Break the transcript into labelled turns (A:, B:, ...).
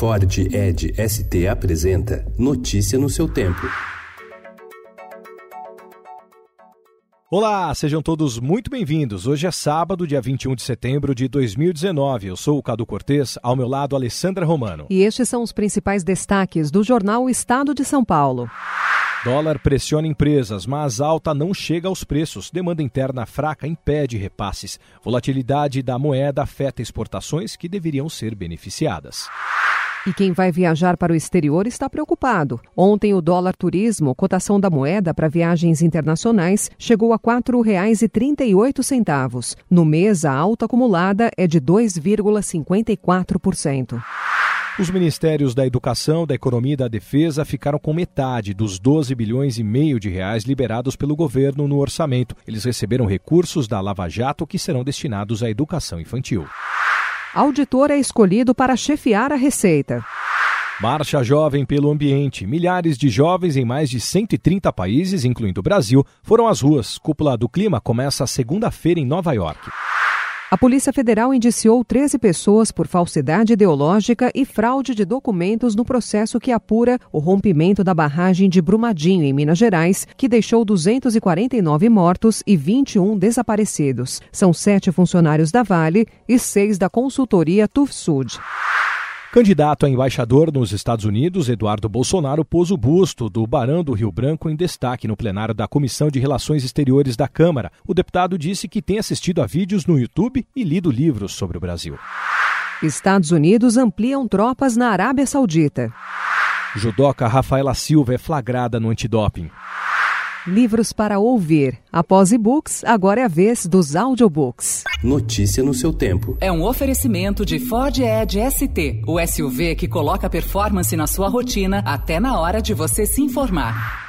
A: Ford Ed ST apresenta Notícia no seu tempo.
B: Olá, sejam todos muito bem-vindos. Hoje é sábado, dia 21 de setembro de 2019. Eu sou o Cadu Cortês, ao meu lado, Alessandra Romano.
C: E estes são os principais destaques do jornal Estado de São Paulo.
B: Dólar pressiona empresas, mas alta não chega aos preços. Demanda interna fraca impede repasses. Volatilidade da moeda afeta exportações que deveriam ser beneficiadas.
C: E quem vai viajar para o exterior está preocupado. Ontem, o dólar turismo, cotação da moeda para viagens internacionais, chegou a R$ 4,38. No mês, a alta acumulada é de 2,54%.
B: Os ministérios da Educação, da Economia e da Defesa ficaram com metade dos 12 bilhões e meio de reais liberados pelo governo no orçamento. Eles receberam recursos da Lava Jato que serão destinados à educação infantil.
C: Auditor é escolhido para chefiar a Receita.
B: Marcha Jovem pelo Ambiente. Milhares de jovens em mais de 130 países, incluindo o Brasil, foram às ruas. Cúpula do Clima começa segunda-feira em Nova York.
C: A Polícia Federal indiciou 13 pessoas por falsidade ideológica e fraude de documentos no processo que apura o rompimento da barragem de Brumadinho, em Minas Gerais, que deixou 249 mortos e 21 desaparecidos. São sete funcionários da Vale e seis da consultoria Tufsud.
B: Candidato a embaixador nos Estados Unidos, Eduardo Bolsonaro pôs o busto do Barão do Rio Branco em destaque no plenário da Comissão de Relações Exteriores da Câmara. O deputado disse que tem assistido a vídeos no YouTube e lido livros sobre o Brasil.
C: Estados Unidos ampliam tropas na Arábia Saudita.
B: Judoca Rafaela Silva é flagrada no antidoping.
C: Livros para ouvir. Após e-books, agora é a vez dos audiobooks.
A: Notícia no seu tempo.
D: É um oferecimento de Ford Edge ST, o SUV que coloca performance na sua rotina até na hora de você se informar.